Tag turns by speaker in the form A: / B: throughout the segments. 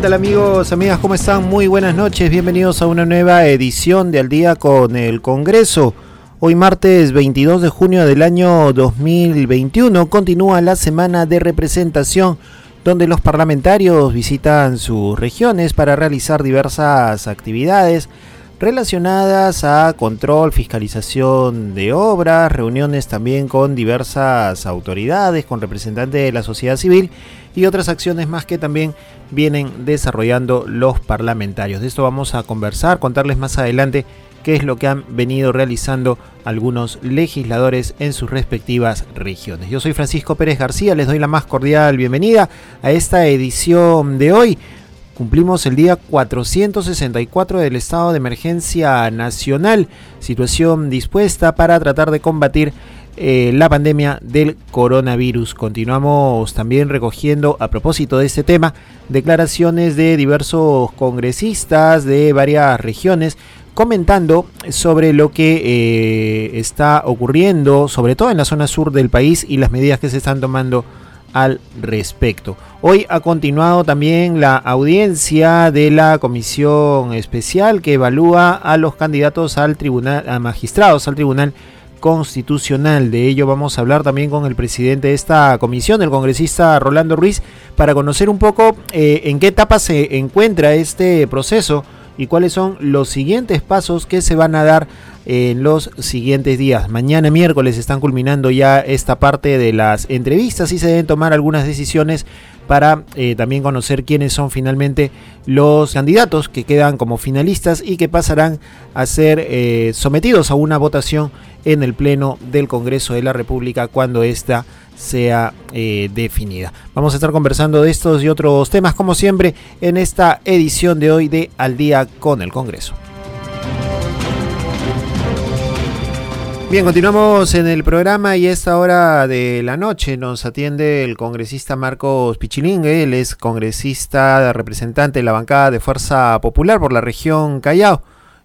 A: ¿Qué tal amigos, amigas? ¿Cómo están? Muy buenas noches. Bienvenidos a una nueva edición de Al día con el Congreso. Hoy martes 22 de junio del año 2021 continúa la semana de representación donde los parlamentarios visitan sus regiones para realizar diversas actividades relacionadas a control, fiscalización de obras, reuniones también con diversas autoridades, con representantes de la sociedad civil y otras acciones más que también vienen desarrollando los parlamentarios. De esto vamos a conversar, contarles más adelante qué es lo que han venido realizando algunos legisladores en sus respectivas regiones. Yo soy Francisco Pérez García, les doy la más cordial bienvenida a esta edición de hoy. Cumplimos el día 464 del estado de emergencia nacional, situación dispuesta para tratar de combatir eh, la pandemia del coronavirus. Continuamos también recogiendo, a propósito de este tema, declaraciones de diversos congresistas de varias regiones comentando sobre lo que eh, está ocurriendo, sobre todo en la zona sur del país y las medidas que se están tomando al respecto. Hoy ha continuado también la audiencia de la comisión especial que evalúa a los candidatos al tribunal, a magistrados al tribunal constitucional. De ello vamos a hablar también con el presidente de esta comisión, el congresista Rolando Ruiz, para conocer un poco eh, en qué etapa se encuentra este proceso y cuáles son los siguientes pasos que se van a dar en los siguientes días. Mañana miércoles están culminando ya esta parte de las entrevistas y se deben tomar algunas decisiones para eh, también conocer quiénes son finalmente los candidatos que quedan como finalistas y que pasarán a ser eh, sometidos a una votación en el Pleno del Congreso de la República cuando esta sea eh, definida. Vamos a estar conversando de estos y otros temas como siempre en esta edición de hoy de Al día con el Congreso. Bien, continuamos en el programa y a esta hora de la noche nos atiende el congresista Marcos Pichilingue, él es congresista representante de la bancada de Fuerza Popular por la región Callao.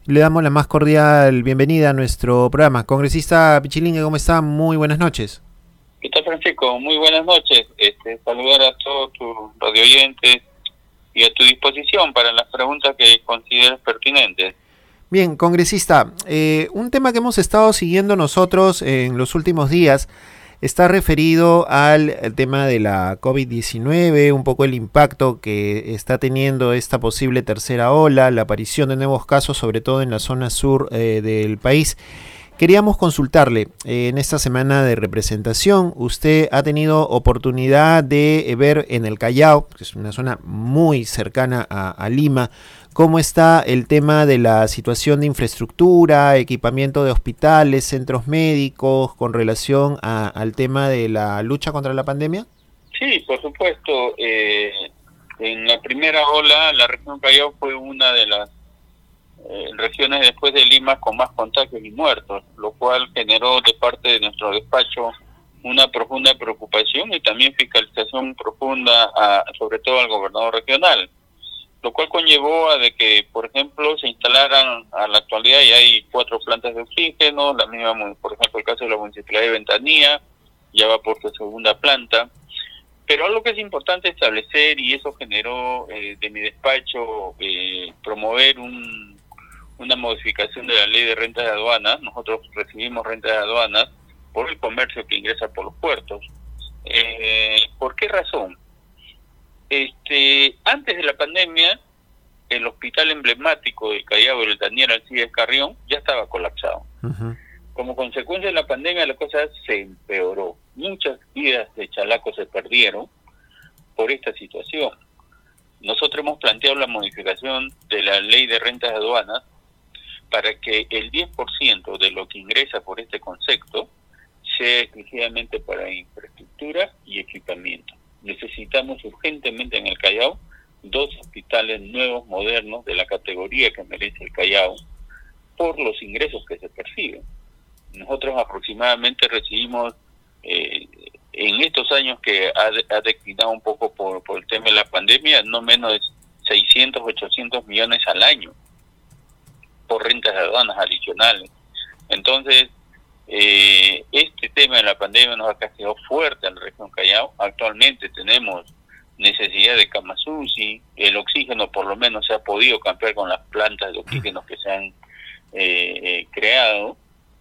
A: Le damos la más cordial bienvenida a nuestro programa. Congresista Pichilingue, ¿cómo está? Muy buenas noches.
B: ¿Qué tal, Francisco? Muy buenas noches. Este, saludar a todos tus radioyentes y a tu disposición para las preguntas que consideres pertinentes.
A: Bien, congresista, eh, un tema que hemos estado siguiendo nosotros en los últimos días está referido al tema de la COVID-19, un poco el impacto que está teniendo esta posible tercera ola, la aparición de nuevos casos, sobre todo en la zona sur eh, del país. Queríamos consultarle eh, en esta semana de representación. Usted ha tenido oportunidad de ver en el Callao, que es una zona muy cercana a, Lima, cómo está el tema de la situación de infraestructura, equipamiento de hospitales, centros médicos, con relación al tema de la lucha contra la pandemia.
B: Sí, por supuesto. Eh, en la primera ola, la región Callao fue una de las eh, regiones después de Lima con más contagios y muertos, lo cual generó de parte de nuestro despacho una profunda preocupación y también fiscalización profunda, sobre todo al gobernador regional, lo cual conllevó a de que, por ejemplo, se instalaran a la actualidad y hay cuatro plantas de oxígeno, la misma, por ejemplo, el caso de la municipalidad de Ventanía, ya va por su segunda planta. Pero algo que es importante establecer, y eso generó eh, de mi despacho eh, promover un una modificación de la ley de renta de aduanas. Nosotros recibimos renta de aduanas por el comercio que ingresa por los puertos. Eh, ¿Por qué razón? Este, antes de la pandemia, el hospital emblemático del Callao del Daniel Alcides Carrión ya estaba colapsado. Como consecuencia de la pandemia, la cosa se empeoró. Muchas vidas de chalacos se perdieron por esta situación. Nosotros hemos planteado la modificación de la ley de rentas de aduanas para que el 10% de lo que ingresa por este concepto sea exclusivamente para infraestructura y equipamiento. Necesitamos urgentemente en el Callao dos hospitales nuevos, modernos, de la categoría que merece el Callao, por los ingresos que se perciben. Nosotros aproximadamente recibimos, eh, en estos años que ha, declinado un poco por, por el tema de la pandemia, no menos de 600, 800 millones al año por rentas de aduanas adicionales. Entonces, eh, este tema de la pandemia nos ha castigado fuerte en la región Callao. Actualmente tenemos necesidad de camas el oxígeno por lo menos se ha podido cambiar con las plantas de oxígeno que se han eh, eh, creado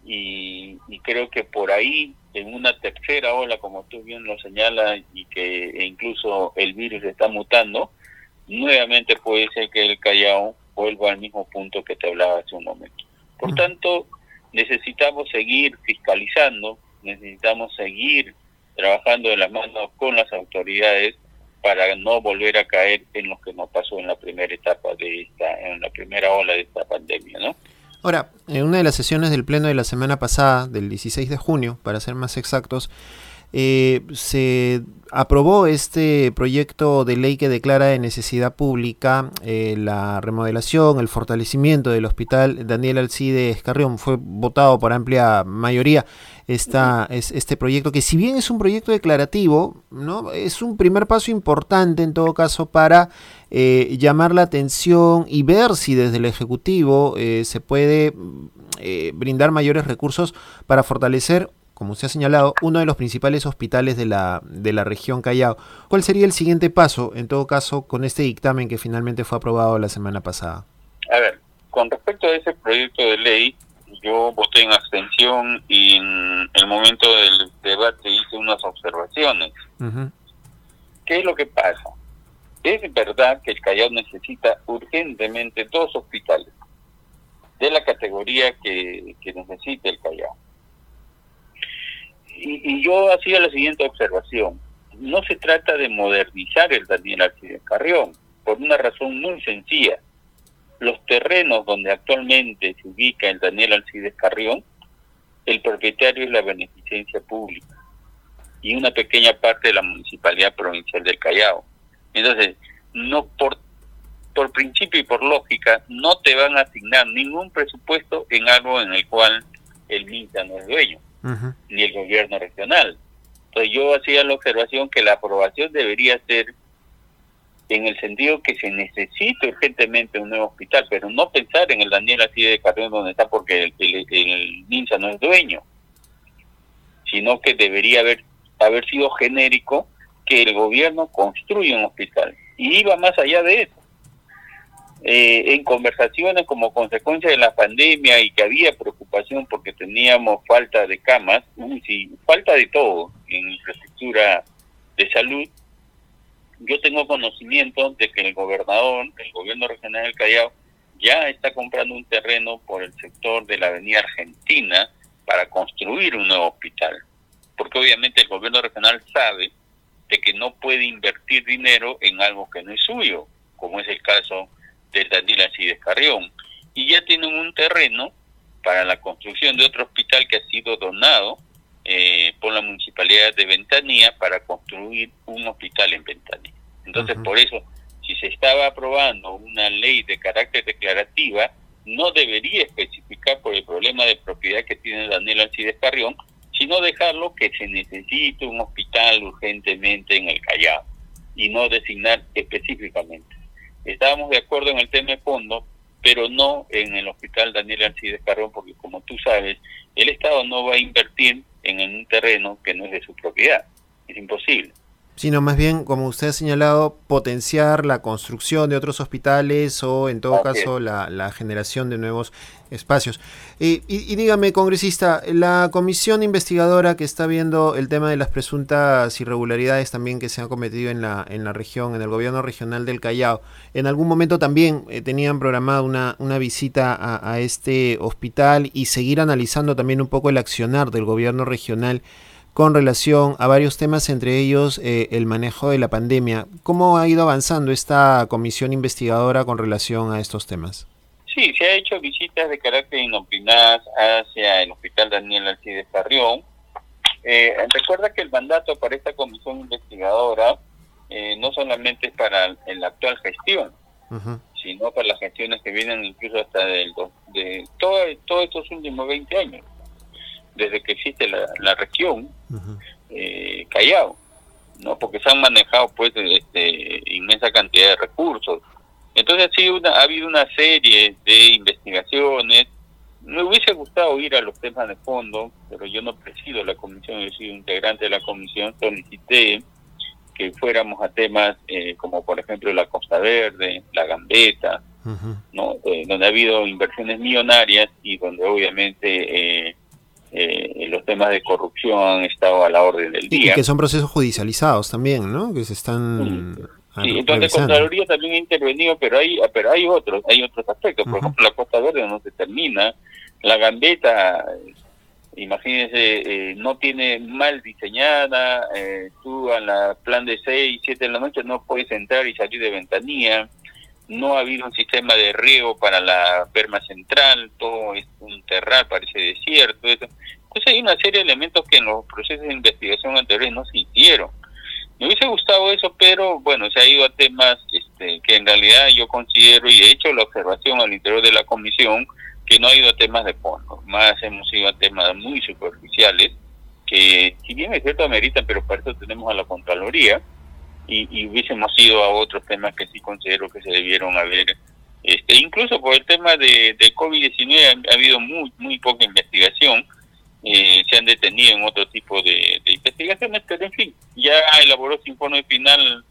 B: y, creo que por ahí en una tercera ola como tú bien lo señalas y que e incluso el virus está mutando nuevamente puede ser que el Callao vuelva al mismo punto que te hablaba hace un momento. Por tanto necesitamos seguir fiscalizando necesitamos seguir trabajando de la mano con las autoridades para no volver a caer en lo que nos pasó en la primera etapa de esta, en la primera ola de esta pandemia, ¿no?
A: Ahora, en una de las sesiones del Pleno de la semana pasada, del 16 de junio, para ser más exactos, eh, se aprobó este proyecto de ley que declara de necesidad pública eh, la remodelación, el fortalecimiento del hospital Daniel Alcides Carrión. Fue votado por amplia mayoría esta, es, este proyecto, que si bien es un proyecto declarativo, ¿no? es un primer paso importante en todo caso para eh, llamar la atención y ver si desde el Ejecutivo se puede brindar mayores recursos para fortalecer como se ha señalado, uno de los principales hospitales de la, de la región Callao. ¿Cuál sería el siguiente paso, en todo caso, con este dictamen que finalmente fue aprobado la semana pasada?
B: A ver, con respecto a ese proyecto de ley, yo voté en abstención y en el momento del debate hice unas observaciones. ¿Qué es lo que pasa? Es verdad que el Callao necesita urgentemente dos hospitales de la categoría que, que necesita el Callao y, yo hacía la siguiente observación. No se trata de modernizar el Daniel Alcides Carrión, por una razón muy sencilla. Los terrenos donde actualmente se ubica el Daniel Alcides Carrión, el propietario es la beneficencia pública y una pequeña parte de la Municipalidad Provincial del Callao. Entonces, no por, por principio y por lógica, no te van a asignar ningún presupuesto en algo en el cual el MINSA no es dueño ni el gobierno regional. Entonces yo hacía la observación que la aprobación debería ser en el sentido que se necesita urgentemente un nuevo hospital, pero no pensar en el Daniel así de Carrión donde está porque el, el, MINSA no es dueño, sino que debería haber, haber sido genérico que el gobierno construya un hospital. Y iba más allá de eso. Eh, en conversaciones como consecuencia de la pandemia y que había preocupación porque teníamos falta de camas, sí, falta de todo en infraestructura de salud, yo tengo conocimiento de que el gobernador, el gobierno regional del Callao, ya está comprando un terreno por el sector de la avenida Argentina para construir un nuevo hospital. Porque obviamente el gobierno regional sabe de que no puede invertir dinero en algo que no es suyo, como es el caso del Daniel Alcides Carrión. Y ya tienen un terreno para la construcción de otro hospital que ha sido donado eh, por la municipalidad de Ventanilla para construir un hospital en Ventanilla. Entonces, por eso, si se estaba aprobando una ley de carácter declarativa, no debería especificar por el problema de propiedad que tiene Daniel Alcides Carrión, sino dejarlo que se necesite un hospital urgentemente en el Callao y no designar específicamente. Estábamos de acuerdo en el tema de fondo, pero no en el hospital Daniel Alcides Carrón, porque como tú sabes, el Estado no va a invertir en un terreno que no es de su propiedad. Es imposible
A: sino más bien, como usted ha señalado, potenciar la construcción de otros hospitales o, en todo caso, la, generación de nuevos espacios. y, dígame, congresista, la comisión investigadora que está viendo el tema de las presuntas irregularidades también que se han cometido en la, en la región, en el gobierno regional del Callao, en algún momento también eh, tenían programada una, una visita a, a este hospital y seguir analizando también un poco el accionar del gobierno regional con relación a varios temas, entre ellos eh, el manejo de la pandemia. ¿Cómo ha ido avanzando esta comisión investigadora con relación a estos temas?
B: Sí, se ha hecho visitas de carácter inopinadas hacia el Hospital Daniel Alcides Carrión. Eh, recuerda que el mandato para esta comisión investigadora eh, no solamente para en la actual gestión, sino para las gestiones que vienen incluso hasta del, de todos estos últimos 20 años, desde que existe la, región eh, Callao, ¿no? porque se han manejado pues este, inmensa cantidad de recursos. Entonces ha, una, ha habido una serie de investigaciones, me hubiese gustado ir a los temas de fondo, pero yo no presido la comisión, yo soy integrante de la comisión, solicité que fuéramos a temas eh, como por ejemplo la Costa Verde, la Gambeta, ¿no? Eh, donde ha habido inversiones millonarias y donde obviamente eh, los temas de corrupción han estado a la orden del día.
A: Y que son procesos judicializados también, ¿no? Que se están...
B: Sí, entonces Contraloría también ha intervenido, pero hay pero hay otros, hay otros aspectos. Por ejemplo, la Costa Verde no se termina, la Gambeta imagínense, eh, no tiene mal diseñada, eh, tú a la plan de 6, 7 de la noche no puedes entrar y salir de ventanilla, no ha habido un sistema de riego para la perma central, todo es un terral, parece desierto. Entonces hay una serie de elementos que en los procesos de investigación anteriores no se hicieron. Me hubiese gustado eso, pero bueno, se ha ido a temas este, que en realidad yo considero y he hecho la observación al interior de la comisión, que no ha ido a temas de fondo, más hemos ido a temas muy superficiales, que si bien es cierto ameritan, pero para eso tenemos a la Contraloría, y, hubiésemos ido a otros temas que sí considero que se debieron haber, este, incluso por el tema de, de COVID-19 ha, habido muy, muy poca investigación, eh, se han detenido en otro tipo de, de investigaciones, pero en fin, ya elaboró su informe final.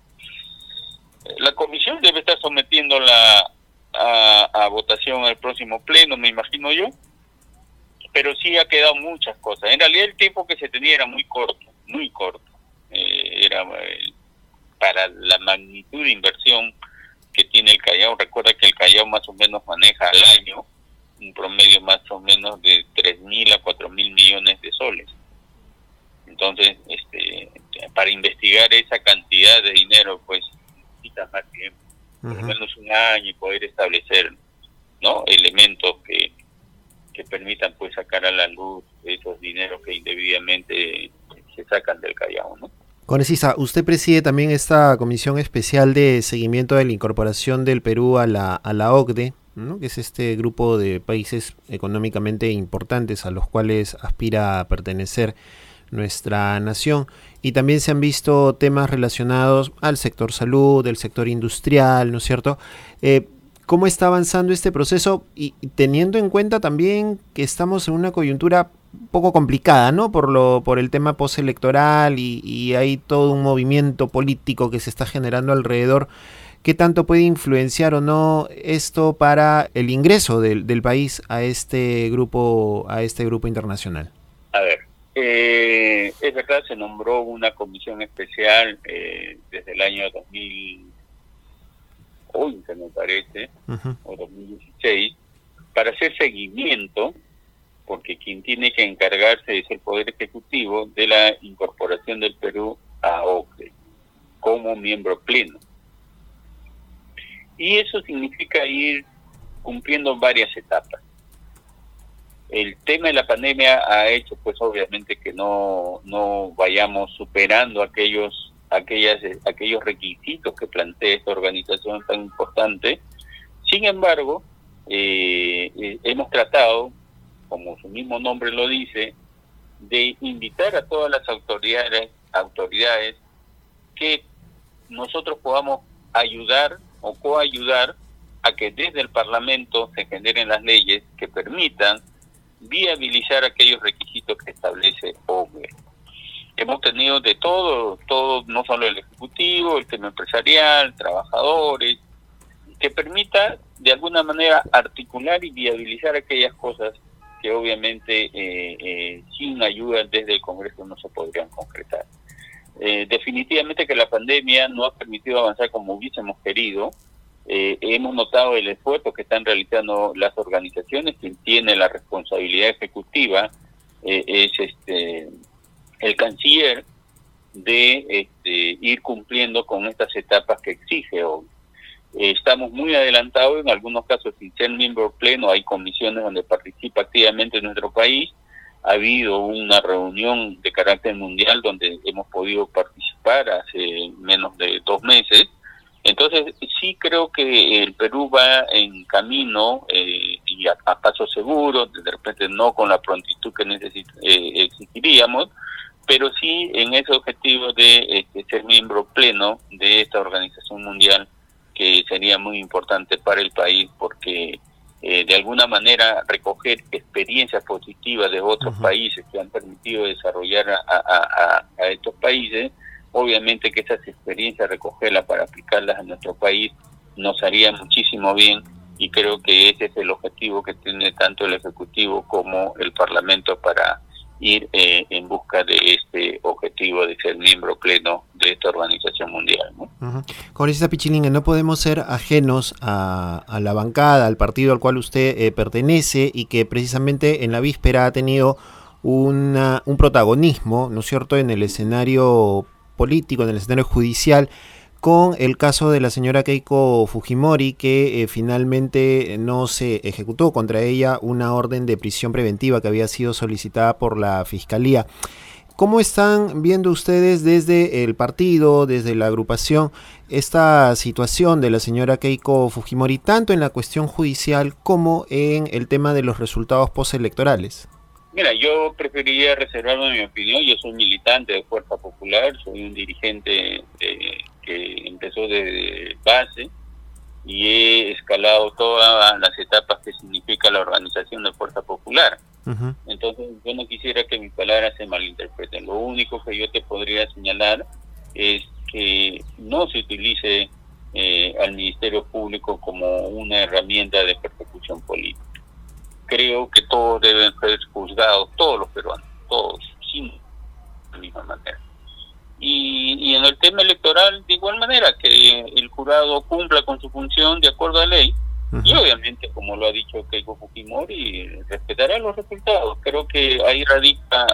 B: La comisión debe estar sometiendo la, a, votación el próximo pleno, me imagino yo, pero sí ha quedado muchas cosas. En realidad el tiempo que se tenía era muy corto, muy corto. Eh, era eh, para la magnitud de inversión que tiene el Callao. Recuerda que el Callao más o menos maneja al año un promedio más o menos de tres mil a cuatro mil millones de soles. Entonces, este, para investigar esa cantidad de dinero, pues necesitas más tiempo por lo menos un año y poder establecer no elementos que, que permitan pues sacar a la luz esos dineros que indebidamente se sacan del Callao, ¿no?
A: Congresista, usted preside también esta comisión especial de seguimiento de la incorporación del Perú a la, a OCDE, ¿no? que es este grupo de países económicamente importantes a los cuales aspira a pertenecer nuestra nación. Y también se han visto temas relacionados al sector salud, del sector industrial, ¿no es cierto? Eh, ¿Cómo está avanzando este proceso? Y, teniendo en cuenta también que estamos en una coyuntura un poco complicada, ¿no? Por, lo, por el tema postelectoral y, y hay todo un movimiento político que se está generando alrededor. ¿Qué tanto puede influenciar o no esto para el ingreso del, del país a este grupo, a este grupo internacional?
B: A ver, eh, es verdad, se nombró una comisión especial eh, desde el año 2011, me parece, o 2016, para hacer seguimiento, porque quien tiene que encargarse es el Poder Ejecutivo de la incorporación del Perú a OCDE como miembro pleno. Y eso significa ir cumpliendo varias etapas el tema de la pandemia ha hecho pues obviamente que no, no vayamos superando aquellos aquellas aquellos requisitos que plantea esta organización tan importante sin embargo eh, eh, hemos tratado como su mismo nombre lo dice de invitar a todas las autoridades autoridades que nosotros podamos ayudar o coayudar a que desde el Parlamento se generen las leyes que permitan viabilizar aquellos requisitos que establece OME. Hemos tenido de todo, todo, no solo el ejecutivo, el tema empresarial, trabajadores, que permita de alguna manera articular y viabilizar aquellas cosas que obviamente eh, eh, sin ayuda desde el Congreso no se podrían concretar. Eh, definitivamente que la pandemia no ha permitido avanzar como hubiésemos querido, hemos notado el esfuerzo que están realizando las organizaciones, quien tiene la responsabilidad ejecutiva es este el canciller de este, ir cumpliendo con estas etapas que exige hoy. Eh, estamos muy adelantados, en algunos casos sin ser miembro pleno, hay comisiones donde participa activamente nuestro país,
C: ha habido una reunión de carácter mundial donde hemos podido participar hace menos de dos meses. Entonces, sí creo que el Perú va en camino eh, y a, paso seguro, de repente no con la prontitud que necesit eh, exigiríamos, pero sí en ese objetivo de este, ser miembro pleno de esta organización mundial que sería muy importante para el país porque eh, de alguna manera recoger experiencias positivas de otros países que han permitido desarrollar a, estos países, obviamente que esas experiencias recogerlas para aplicarlas a nuestro país nos haría muchísimo bien y creo que ese es el objetivo que tiene tanto el Ejecutivo como el Parlamento para ir eh, en busca de este objetivo de ser miembro pleno de esta organización mundial. ¿no?
A: Uh Pichilinga, no podemos ser ajenos a, la bancada, al partido al cual usted eh, pertenece y que precisamente en la víspera ha tenido una, un protagonismo, ¿no es cierto?, en el escenario político, en el escenario judicial con el caso de la señora Keiko Fujimori, que eh, finalmente no se ejecutó contra ella una orden de prisión preventiva que había sido solicitada por la Fiscalía. ¿Cómo están viendo ustedes desde el partido, desde la agrupación, esta situación de la señora Keiko Fujimori, tanto en la cuestión judicial como en el tema de los resultados postelectorales?
C: Mira, yo preferiría reservarme mi opinión. Yo soy militante de Fuerza Popular, soy un dirigente de que empezó de base y he escalado todas las etapas que significa la organización de Fuerza Popular. Entonces, yo no quisiera que mis palabras se malinterpreten. Lo único que yo te podría señalar es que no se utilice eh, al Ministerio Público como una herramienta de persecución política. Creo que todos deben ser juzgados, todos los peruanos, todos, sin la misma manera. Y, en el tema electoral, de igual manera, que el jurado cumpla con su función de acuerdo a ley. Y obviamente, como lo ha dicho Keiko Fujimori, respetará los resultados. Creo que ahí radica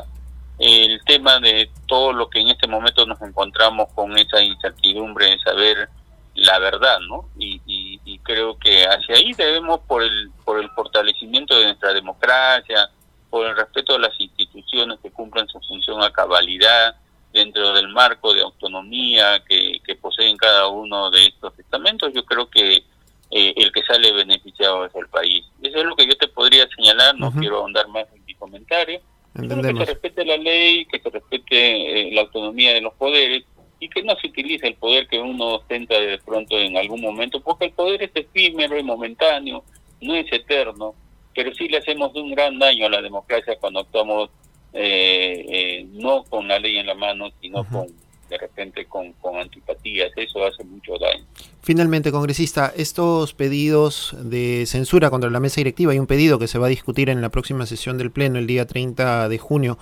C: el tema de todo lo que en este momento nos encontramos con esa incertidumbre de saber la verdad, ¿no? Y, y, creo que hacia ahí debemos, por el, por el fortalecimiento de nuestra democracia, por el respeto a las instituciones que cumplan su función a cabalidad, dentro del marco de autonomía que, poseen cada uno de estos estamentos, yo creo que eh, el que sale beneficiado es el país. Eso es lo que yo te podría señalar, no quiero ahondar más en mi comentario. que se respete la ley, que se respete eh, la autonomía de los poderes y que no se utilice el poder que uno ostenta de pronto en algún momento, porque el poder es efímero y momentáneo, no es eterno, pero sí le hacemos un gran daño a la democracia cuando actuamos eh, eh, no con la ley en la mano, sino con de repente con, con antipatías, eso hace mucho daño.
A: Finalmente, congresista, estos pedidos de censura contra la mesa directiva, hay un pedido que se va a discutir en la próxima sesión del Pleno el día 30 de junio.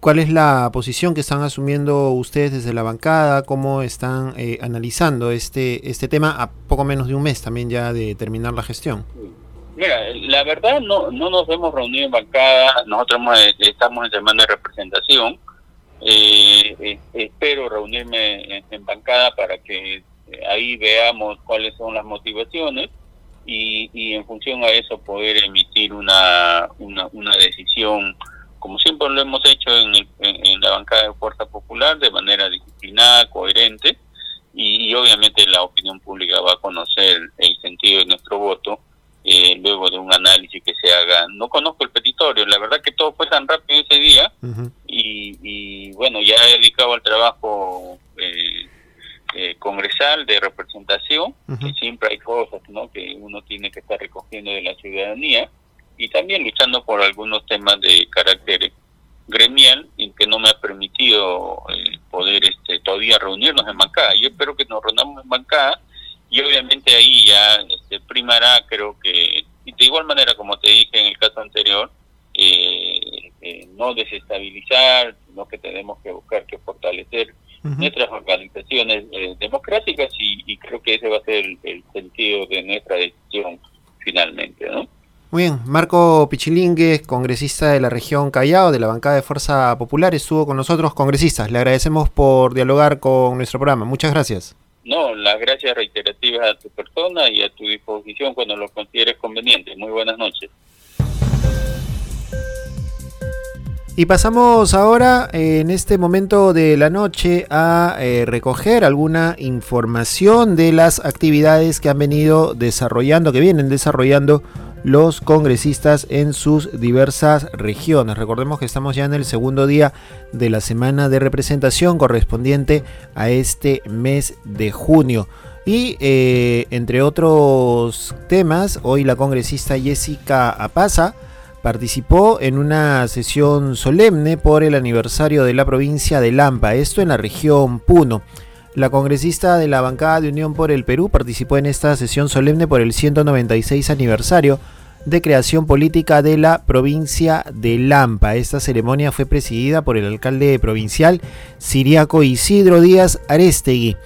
A: ¿Cuál es la posición que están asumiendo ustedes desde la bancada? ¿Cómo están eh, analizando este, este tema a poco menos de un mes también ya de terminar la gestión?
C: Mira, la verdad no, no nos hemos reunido en bancada, nosotros eh, estamos en semana de representación. Eh, eh, espero reunirme en, bancada para que ahí veamos cuáles son las motivaciones y, y en función a eso poder emitir una, una, decisión, como siempre lo hemos hecho en, en, la bancada de Fuerza Popular, de manera disciplinada, coherente, y obviamente la opinión pública va a conocer el sentido de nuestro voto eh, luego de un análisis que se haga. No conozco el petitorio, la verdad que todo fue tan rápido ese día y, bueno, ya he dedicado al trabajo eh, eh, congresal de representación, que siempre hay cosas ¿no? que uno tiene que estar recogiendo de la ciudadanía y también luchando por algunos temas de carácter gremial y que no me ha permitido poder este todavía reunirnos en bancada. Yo espero que nos reunamos en bancada y obviamente ahí ya este, primará, creo que, y de igual manera como te dije en el caso anterior, eh, eh, no desestabilizar, sino que tenemos que buscar que fortalecer nuestras organizaciones eh, democráticas y, creo que ese va a ser el, sentido de nuestra decisión finalmente, ¿no?
A: Muy bien, Marco Pichilingue, congresista de la región Callao, de la bancada de Fuerza Popular, estuvo con nosotros, congresistas. Le agradecemos por dialogar con nuestro programa. Muchas gracias.
C: No, las gracias reiterativas a tu persona y a tu disposición cuando lo consideres conveniente. Muy buenas noches.
A: Y pasamos ahora, en este momento de la noche, a eh, recoger alguna información de las actividades que han venido desarrollando, que vienen desarrollando los congresistas en sus diversas regiones. Recordemos que estamos ya en el segundo día de la semana de representación correspondiente a este mes de junio. Y eh, entre otros temas, hoy la congresista Jessica Apaza participó en una sesión solemne por el aniversario de la provincia de Lampa, esto en la región Puno. La congresista de la bancada de Unión por el Perú participó en esta sesión solemne por el 196 aniversario de creación política de la provincia de Lampa. Esta ceremonia fue presidida por el alcalde provincial siriaco Isidro Díaz Arestegui.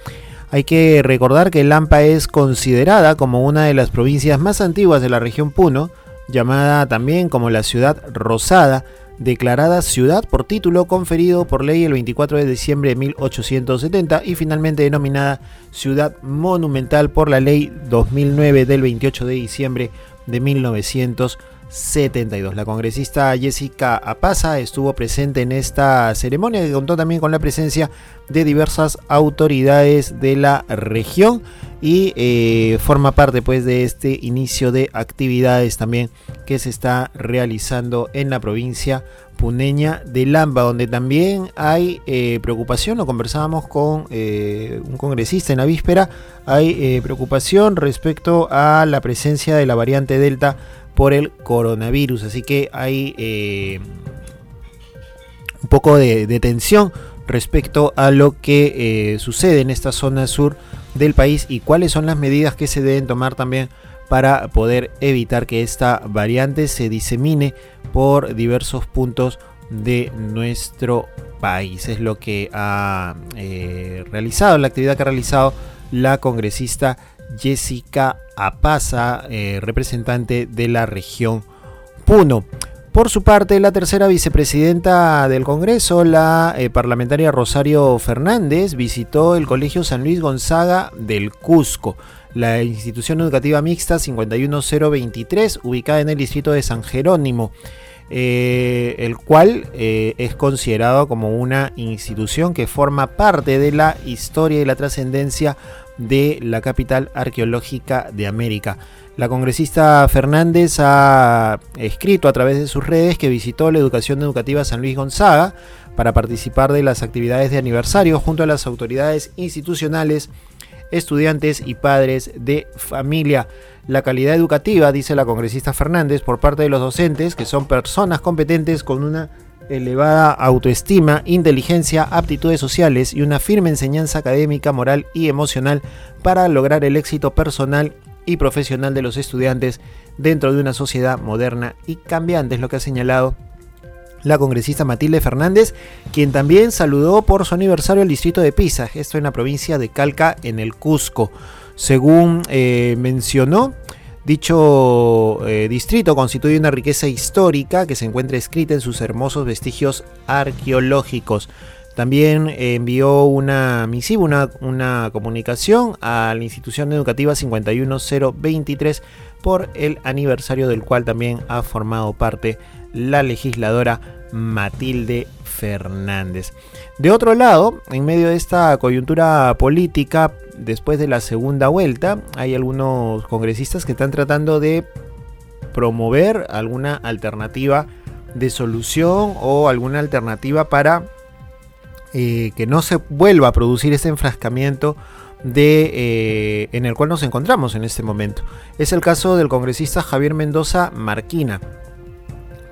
A: Hay que recordar que Lampa es considerada como una de las provincias más antiguas de la región Puno, llamada también como la ciudad rosada, declarada ciudad por título conferido por ley el 24 de diciembre de 1870 y finalmente denominada ciudad monumental por la ley 2009 del 28 de diciembre de 1972. La congresista Jessica Apaza estuvo presente en esta ceremonia que contó también con la presencia de diversas autoridades de la región y eh, forma parte pues de este inicio de actividades también que se está realizando en la provincia puneña de Lamba, donde también hay eh, preocupación, lo conversábamos con eh, un congresista en la víspera, hay preocupación respecto a la presencia de la variante Delta por el coronavirus, así que hay un poco de, de tensión respecto a lo que eh, sucede en esta zona sur del país y cuáles son las medidas que se deben tomar también para poder evitar que esta variante se disemine por diversos puntos de nuestro país. Es lo que ha eh, realizado, la actividad que ha realizado la congresista Jessica Apaza, eh, representante de la región Puno. Por su parte, la tercera vicepresidenta del Congreso, la eh, parlamentaria Rosario Fernández, visitó el Colegio San Luis Gonzaga del Cusco, la institución educativa mixta 51023, ubicada en el distrito de San Jerónimo. Eh, el cual es considerado como una institución que forma parte de la historia y la trascendencia de la capital arqueológica de América. La congresista Fernández ha escrito a través de sus redes que visitó la educación educativa San Luis Gonzaga para participar de las actividades de aniversario junto a las autoridades institucionales, estudiantes y padres de familia. La calidad educativa, dice la congresista Fernández, por parte de los docentes, que son personas competentes con una elevada autoestima, inteligencia, aptitudes sociales y una firme enseñanza académica, moral y emocional para lograr el éxito personal y profesional de los estudiantes dentro de una sociedad moderna y cambiante, es lo que ha señalado la congresista Matilde Fernández, quien también saludó por su aniversario el distrito de Pisa, esto en la provincia de Calca, en el Cusco. Según eh, mencionó, dicho eh, distrito constituye una riqueza histórica que se encuentra escrita en sus hermosos vestigios arqueológicos. También envió una misiva, una, una, comunicación a la institución educativa 51023 por el aniversario del cual también ha formado parte la legisladora Matilde Fernández. De otro lado, en medio de esta coyuntura política, después de la segunda vuelta, hay algunos congresistas que están tratando de promover alguna alternativa de solución o alguna alternativa para eh, que no se vuelva a producir este enfrascamiento de, eh, en el cual nos encontramos en este momento. Es el caso del congresista Javier Mendoza Marquina,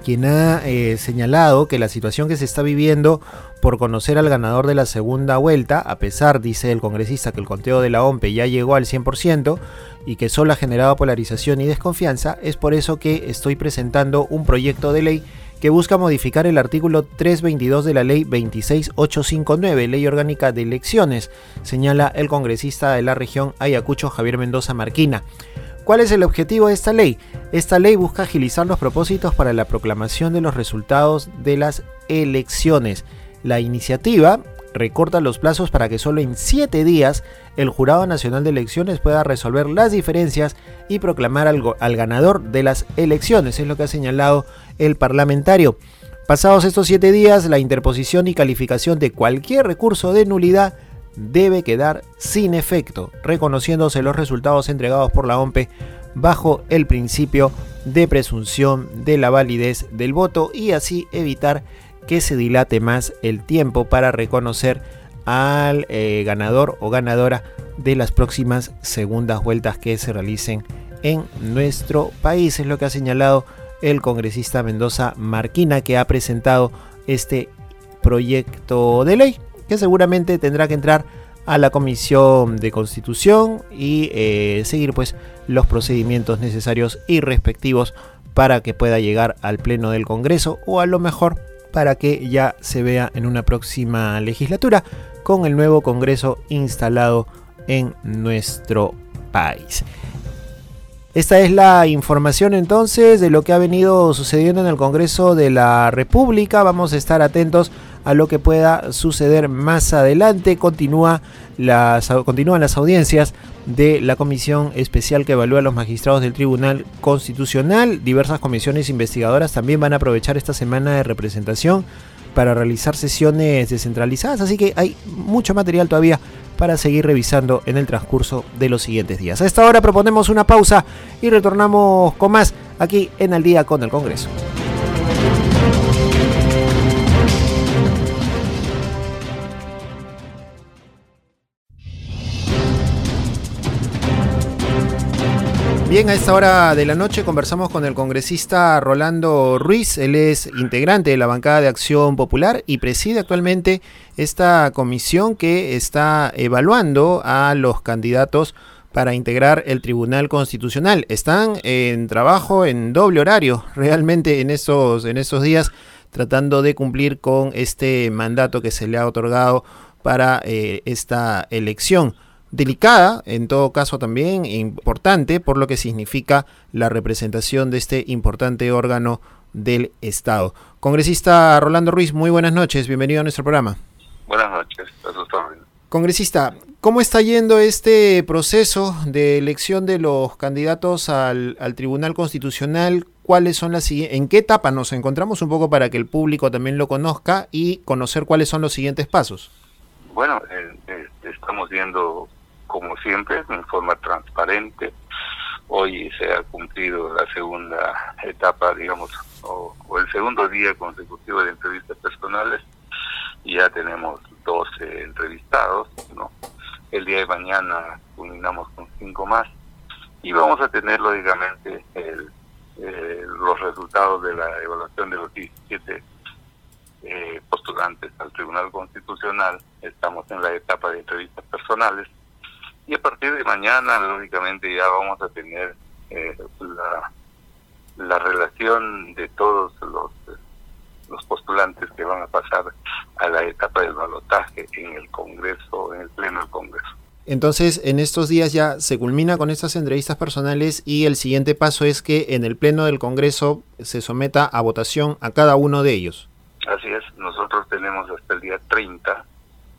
A: quien ha eh, señalado que la situación que se está viviendo por conocer al ganador de la segunda vuelta, a pesar, dice el congresista, que el conteo de la OMPE ya llegó al 100% y que solo ha generado polarización y desconfianza, es por eso que estoy presentando un proyecto de ley que busca modificar el artículo 322 de la ley 26859, Ley Orgánica de Elecciones, señala el congresista de la región Ayacucho Javier Mendoza Marquina. ¿Cuál es el objetivo de esta ley? Esta ley busca agilizar los propósitos para la proclamación de los resultados de las elecciones. La iniciativa recorta los plazos para que solo en 7 días el Jurado Nacional de Elecciones pueda resolver las diferencias y proclamar al, al, ganador de las elecciones, es lo que ha señalado el parlamentario. Pasados estos siete días, la interposición y calificación de cualquier recurso de nulidad debe quedar sin efecto, reconociéndose los resultados entregados por la OMPE bajo el principio de presunción de la validez del voto y así evitar que se dilate más el tiempo para reconocer al eh, ganador o ganadora de las próximas segundas vueltas que se realicen en nuestro país. Es lo que ha señalado el congresista Mendoza Marquina que ha presentado este proyecto de ley seguramente tendrá que entrar a la Comisión de Constitución y eh, seguir pues los procedimientos necesarios y respectivos para que pueda llegar al Pleno del Congreso o a lo mejor para que ya se vea en una próxima legislatura con el nuevo Congreso instalado en nuestro país. Esta es la información entonces de lo que ha venido sucediendo en el Congreso de la República. Vamos a estar atentos a lo que pueda suceder más adelante. Continúa las, continúan las audiencias de la comisión especial que evalúa a los magistrados del Tribunal Constitucional. Diversas comisiones investigadoras también van a aprovechar esta semana de representación para realizar sesiones descentralizadas, así que hay mucho material todavía para seguir revisando en el transcurso de los siguientes días. A esta hora proponemos una pausa y retornamos con más aquí en Al día con el Congreso. Bien, a esta hora de la noche conversamos con el congresista Rolando Ruiz. Él es integrante de la bancada de Acción Popular y preside actualmente esta comisión que está evaluando a los candidatos para integrar el Tribunal Constitucional. Están en trabajo en doble horario realmente en estos, en días tratando de cumplir con este mandato que se le ha otorgado para eh, esta elección delicada, en todo caso también importante, por lo que significa la representación de este importante órgano del Estado. Congresista Rolando Ruiz, muy buenas noches, bienvenido a nuestro programa.
B: Buenas noches,
A: Congresista, ¿cómo está yendo este proceso de elección de los candidatos al, Tribunal Constitucional? ¿Cuáles son las ¿En qué etapa nos encontramos un poco para que el público también lo conozca y conocer cuáles son los siguientes pasos?
B: Bueno, eh, eh, estamos viendo como siempre, en forma transparente. Hoy se ha cumplido la segunda etapa, digamos, o, el segundo día consecutivo de entrevistas personales ya tenemos 12 entrevistados, ¿no? El día de mañana culminamos con cinco más y vamos a tener lógicamente el, eh, los resultados de la evaluación de los 17 eh, postulantes al Tribunal Constitucional. Estamos en la etapa de entrevistas personales y a partir de mañana, lógicamente, ya vamos a tener eh, la, la relación de todos los, los postulantes que van a pasar a la etapa del balotaje en el Congreso, en el Pleno del Congreso.
A: Entonces, en estos días ya se culmina con estas entrevistas personales y el siguiente paso es que en el Pleno del Congreso se someta a votación a cada uno de ellos.
B: Así es, nosotros tenemos hasta el día 30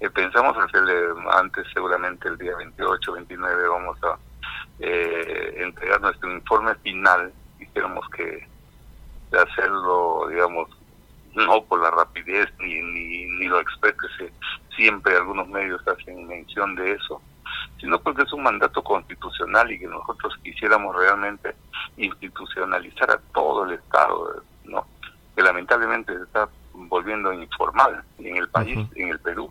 B: eh, pensamos hacerle antes, seguramente el día 28, 29, vamos a eh, entregar nuestro informe final. Quisiéramos que hacerlo, digamos, no por la rapidez ni, ni, ni lo exprese, siempre algunos medios hacen mención de eso, sino porque es un mandato constitucional y que nosotros quisiéramos realmente institucionalizar a todo el Estado, ¿no? que lamentablemente se está volviendo informal en el país, en el Perú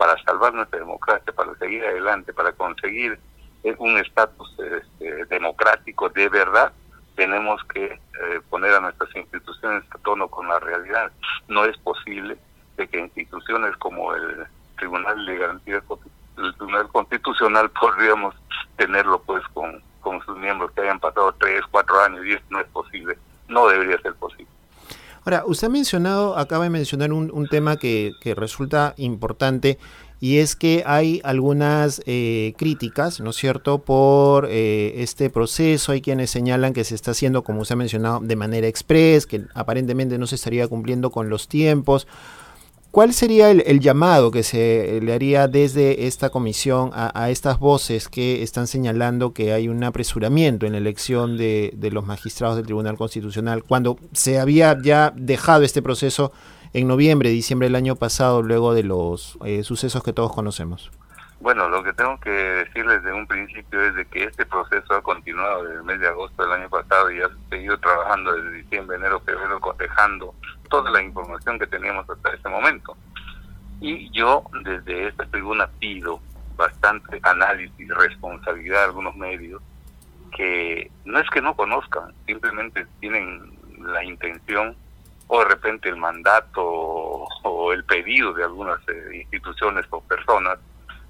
B: para salvar nuestra democracia, para seguir adelante, para conseguir eh, un estatus este, democrático de verdad, tenemos que eh, poner a nuestras instituciones a tono con la realidad. No es posible de que instituciones como el Tribunal de Garantía el Tribunal Constitucional podríamos tenerlo pues con, con sus miembros que hayan pasado tres, cuatro años y esto no es posible, no debería ser posible.
A: Ahora, usted ha mencionado, acaba de mencionar un, tema que, resulta importante y es que hay algunas eh, críticas, ¿no es cierto?, por eh, este proceso. Hay quienes señalan que se está haciendo, como usted ha mencionado, de manera express, que aparentemente no se estaría cumpliendo con los tiempos. ¿Cuál sería el, llamado que se le haría desde esta comisión a, estas voces que están señalando que hay un apresuramiento en la elección de, los magistrados del Tribunal Constitucional cuando se había ya dejado este proceso en noviembre, diciembre del año pasado, luego de los eh, sucesos que todos conocemos?
B: Bueno, lo que tengo que decirles desde un principio es de que este proceso ha continuado desde el mes de agosto del año pasado y ha seguido trabajando desde diciembre, enero, febrero, cotejando toda la información que teníamos hasta ese momento. Y yo desde esta tribuna pido bastante análisis responsabilidad a algunos medios que no es que no conozcan, simplemente tienen la intención o de repente el mandato o el pedido de algunas eh, instituciones o personas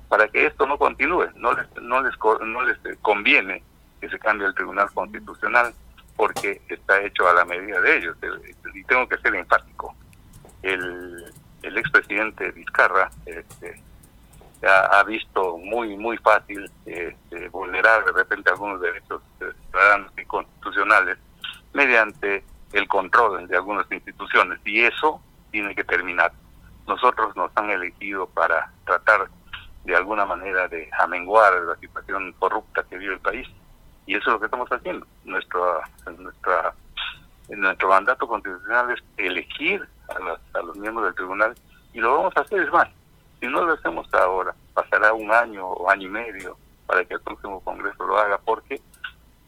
B: para que esto no continúe. No les, no les, no les conviene que se cambie el Tribunal Constitucional porque está hecho a la medida de ellos. Y tengo que ser enfático. El, el expresidente Vizcarra este, ha, visto muy muy fácil este, vulnerar de repente algunos derechos ciudadanos y constitucionales mediante el control de algunas instituciones y eso tiene que terminar. Nosotros nos han elegido para tratar de alguna manera de amenguar la situación corrupta que vive el país y eso es lo que estamos haciendo. Nuestra, nuestra, nuestro mandato constitucional es elegir a, a los miembros del tribunal y lo vamos a hacer, es más, si no lo hacemos ahora, pasará un año o año y medio para que el próximo Congreso lo haga, porque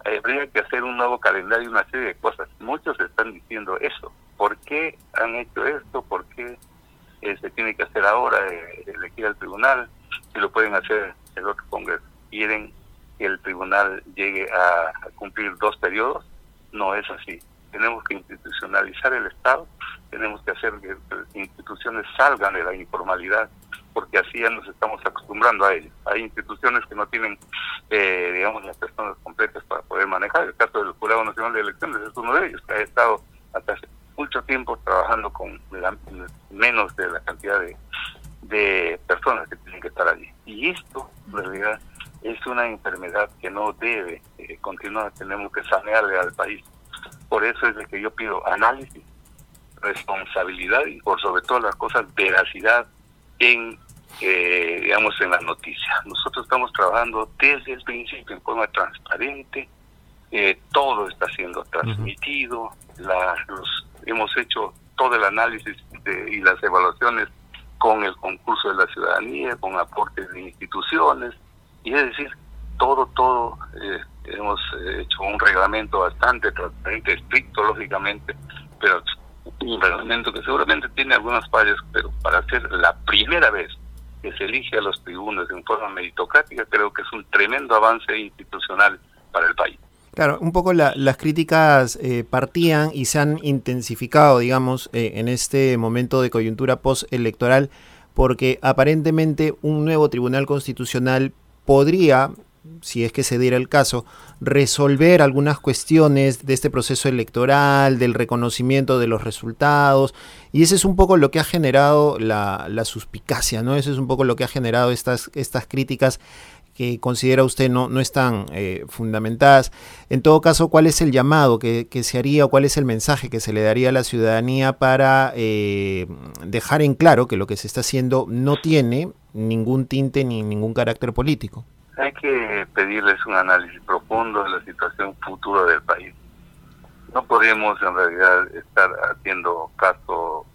B: habría que hacer un nuevo calendario y una serie de cosas. Muchos están diciendo eso. ¿Por qué han hecho esto? ¿Por qué eh, se tiene que hacer ahora eh, elegir al tribunal? Si lo pueden hacer el otro Congreso. ¿Quieren que el tribunal llegue a, cumplir dos periodos, no es así. Tenemos que institucionalizar el Estado, tenemos que hacer que las instituciones salgan de la informalidad, porque así ya nos estamos acostumbrando a ello. Hay instituciones que no tienen, eh, digamos, las personas completas para poder manejar. El caso del Jurado Nacional de Elecciones es uno de ellos, que ha estado hasta hace mucho tiempo trabajando con menos de la cantidad de, de personas que tienen que estar allí. Y esto, en realidad, es una enfermedad que no debe eh, continuar, tenemos que sanearle al país. Por eso es de que yo pido análisis, responsabilidad y por sobre todas las cosas veracidad en eh, digamos en las noticias. Nosotros estamos trabajando desde el principio en forma transparente, eh, todo está siendo transmitido, la, los, hemos hecho todo el análisis y las evaluaciones con el concurso de la ciudadanía, con aportes de instituciones, y es decir, todo, todo, eh, hemos eh, hecho un reglamento bastante transparente, estricto, lógicamente, pero un reglamento que seguramente tiene algunas fallas, pero para ser la primera vez que se elige a los tribunos en forma meritocrática, creo que es un tremendo avance institucional para el país.
A: Claro, un poco las críticas eh, partían y se han intensificado, digamos, en este momento de coyuntura postelectoral, porque aparentemente un nuevo tribunal constitucional podría, si es que se diera el caso, resolver algunas cuestiones de este proceso electoral, del reconocimiento de los resultados, y ese es un poco lo que ha generado la, suspicacia, ¿no? Ese es un poco lo que ha generado estas críticas que considera usted no, no están eh, fundamentadas. En todo caso, ¿cuál es el llamado que, se haría o cuál es el mensaje que se le daría a la ciudadanía para eh, dejar en claro que lo que se está haciendo no tiene ningún tinte ni ningún carácter político.
B: Hay que pedirles un análisis profundo de la situación futura del país. No podemos en realidad estar haciendo caso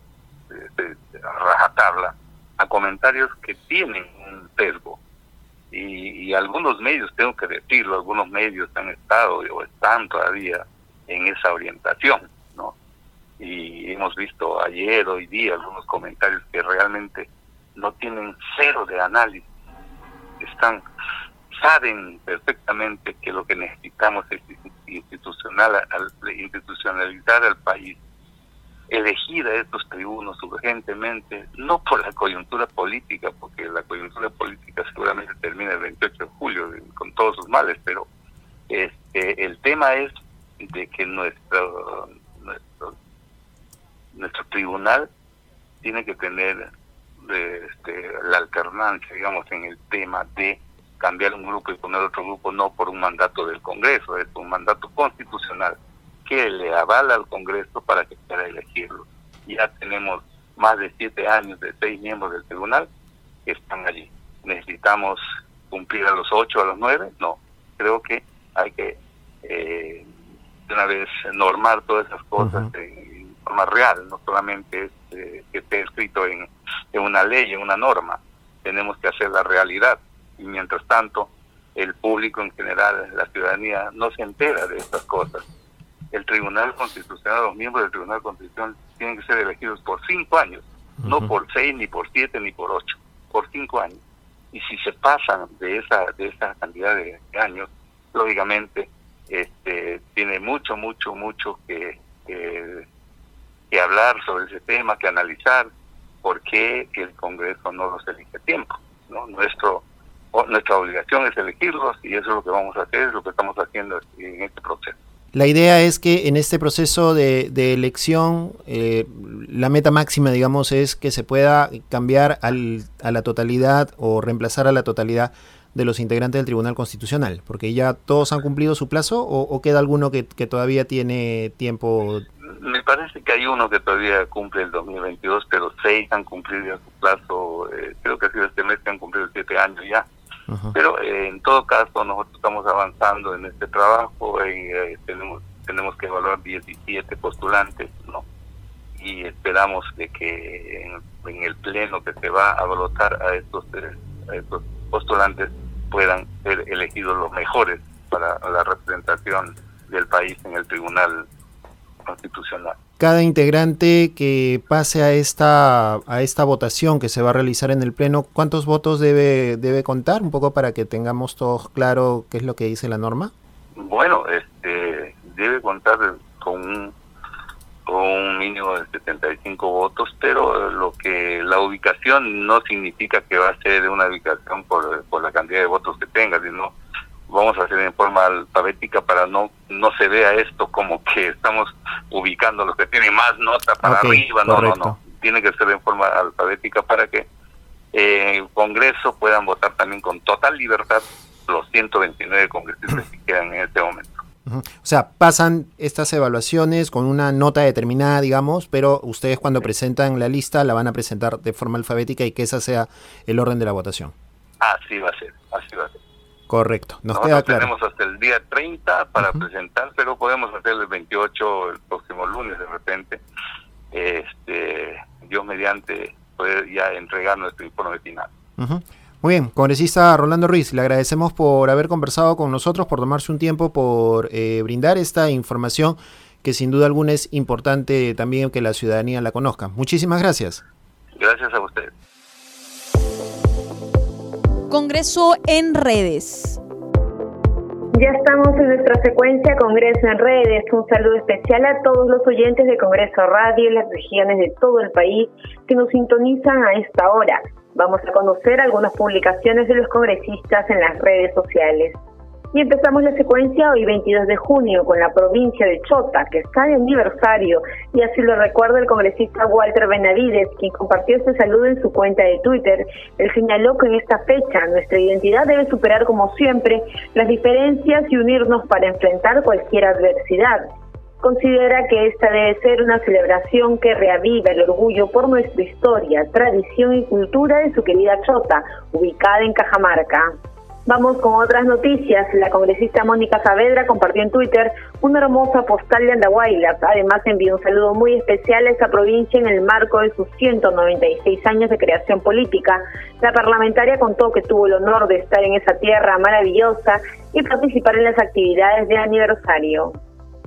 B: de, rajatabla a comentarios que tienen un sesgo. Y, y, algunos medios, tengo que decirlo, algunos medios han estado o están todavía en esa orientación, ¿no? Y hemos visto ayer, hoy día, algunos comentarios que realmente no tienen cero de análisis, están saben perfectamente que lo que necesitamos es institucional, al, institucionalizar al país, elegir a estos tribunos urgentemente, no por la coyuntura política, porque la coyuntura política seguramente termina el 28 de julio con todos sus males, pero este, el tema es de que nuestro, nuestro, nuestro tribunal tiene que tener este, la alternancia, digamos, en el tema de cambiar un grupo y poner otro grupo, no por un mandato del Congreso, es un mandato constitucional que le avala al Congreso para que pueda elegirlo. Ya tenemos más de siete años de seis miembros del tribunal que están allí. ¿Necesitamos cumplir a los ocho, a los nueve? No. Creo que hay que eh, una vez normar todas esas cosas en forma real, no solamente eh, que esté escrito en, en una ley, en una norma. Tenemos que hacer la realidad. Y mientras tanto, el público en general, la ciudadanía, no se entera de estas cosas. El Tribunal Constitucional, los miembros del Tribunal Constitucional tienen que ser elegidos por cinco años, no por seis, ni por siete, ni por ocho, por cinco años. Y si se pasan de esa, de esa cantidad de años, lógicamente este, tiene mucho, mucho, mucho que, que, hablar sobre ese tema, que analizar por qué el Congreso no los elige a tiempo. ¿no? Nuestro nuestra obligación es elegirlos y eso es lo que vamos a hacer, es lo que estamos haciendo en este proceso.
A: La idea es que en este proceso de, elección, eh, la meta máxima, digamos, es que se pueda cambiar al, a la totalidad o reemplazar a la totalidad de los integrantes del Tribunal Constitucional, porque ya todos han cumplido su plazo o, queda alguno que, que, todavía tiene tiempo.
B: Me parece que hay uno que todavía cumple el 2022, pero seis han cumplido su plazo, eh, creo que ha sido este mes que han cumplido siete años ya. Pero eh, en todo caso nosotros estamos avanzando en este trabajo y eh, tenemos tenemos que evaluar 17 postulantes, ¿no? Y esperamos de que en, el pleno que se va a votar a estos, a estos postulantes puedan ser elegidos los mejores para la representación del país en el Tribunal Constitucional
A: cada integrante que pase a esta a esta votación que se va a realizar en el pleno, ¿cuántos votos debe debe contar? Un poco para que tengamos todos claro qué es lo que dice la norma.
B: Bueno, este debe contar con un, con un mínimo de 75 votos, pero lo que la ubicación no significa que va a ser una ubicación por, por la cantidad de votos que tenga, sino vamos a hacer en forma alfabética para no no se vea esto como que estamos ubicando los que tienen más nota para arriba, no, no, no, tiene que ser en forma alfabética para que eh, el Congreso puedan votar también con total libertad los 129 congresistas que quedan en este momento.
A: O sea, pasan estas evaluaciones con una nota determinada, digamos, pero ustedes cuando presentan la lista la van a presentar de forma alfabética y que esa sea el orden de la votación.
B: Así va a ser, así va a ser.
A: Correcto, nos queda claro.
B: Tenemos hasta el día 30 para presentar, pero podemos hacer el 28 el próximo lunes de repente. Este, Dios mediante poder ya entregar nuestro informe final.
A: Muy bien, congresista Rolando Ruiz, le agradecemos por haber conversado con nosotros, por tomarse un tiempo, por eh, brindar esta información que sin duda alguna es importante también que la ciudadanía la conozca. Muchísimas gracias.
B: Gracias a usted.
D: Congreso en redes.
E: Ya estamos en nuestra secuencia Congreso en redes. Un saludo especial a todos los oyentes de Congreso Radio en las regiones de todo el país que nos sintonizan a esta hora. Vamos a conocer algunas publicaciones de los congresistas en las redes sociales. Y empezamos la secuencia hoy 22 de junio con la provincia de Chota, que está de aniversario, y así lo recuerda el congresista Walter Benavides, quien compartió este saludo en su cuenta de Twitter. Él señaló que en esta fecha nuestra identidad debe superar como siempre las diferencias y unirnos para enfrentar cualquier adversidad. Considera que esta debe ser una celebración que reaviva el orgullo por nuestra historia, tradición y cultura de su querida Chota, ubicada en Cajamarca. Vamos con otras noticias. La congresista Mónica Saavedra compartió en Twitter una hermosa postal de Andahuaylas. Además, envió un saludo muy especial a esa provincia en el marco de sus 196 años de creación política. La parlamentaria contó que tuvo el honor de estar en esa tierra maravillosa y participar en las actividades de aniversario.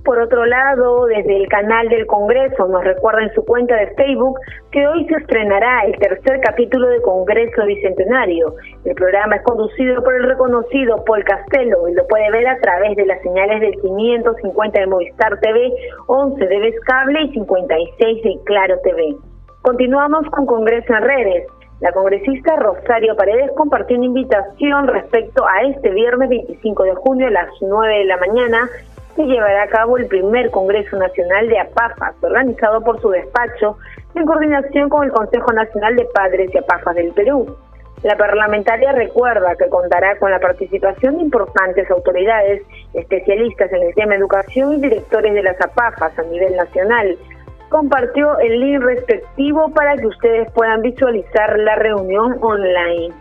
E: Por otro lado, desde el canal del Congreso nos recuerda en su cuenta de Facebook que hoy se estrenará el tercer capítulo de Congreso Bicentenario. El programa es conducido por el reconocido Paul Castelo y lo puede ver a través de las señales del 550 de Movistar TV, 11 de Vez Cable y 56 de Claro TV. Continuamos con Congreso en redes. La congresista Rosario Paredes compartió una invitación respecto a este viernes 25 de junio a las 9 de la mañana se llevará a cabo el primer Congreso Nacional de APAFAS, organizado por su despacho en coordinación con el Consejo Nacional de Padres y APAFAS del Perú. La parlamentaria recuerda que contará con la participación de importantes autoridades, especialistas en el tema educación y directores de las APAFAS a nivel nacional. compartió el link respectivo para que ustedes puedan visualizar la reunión online.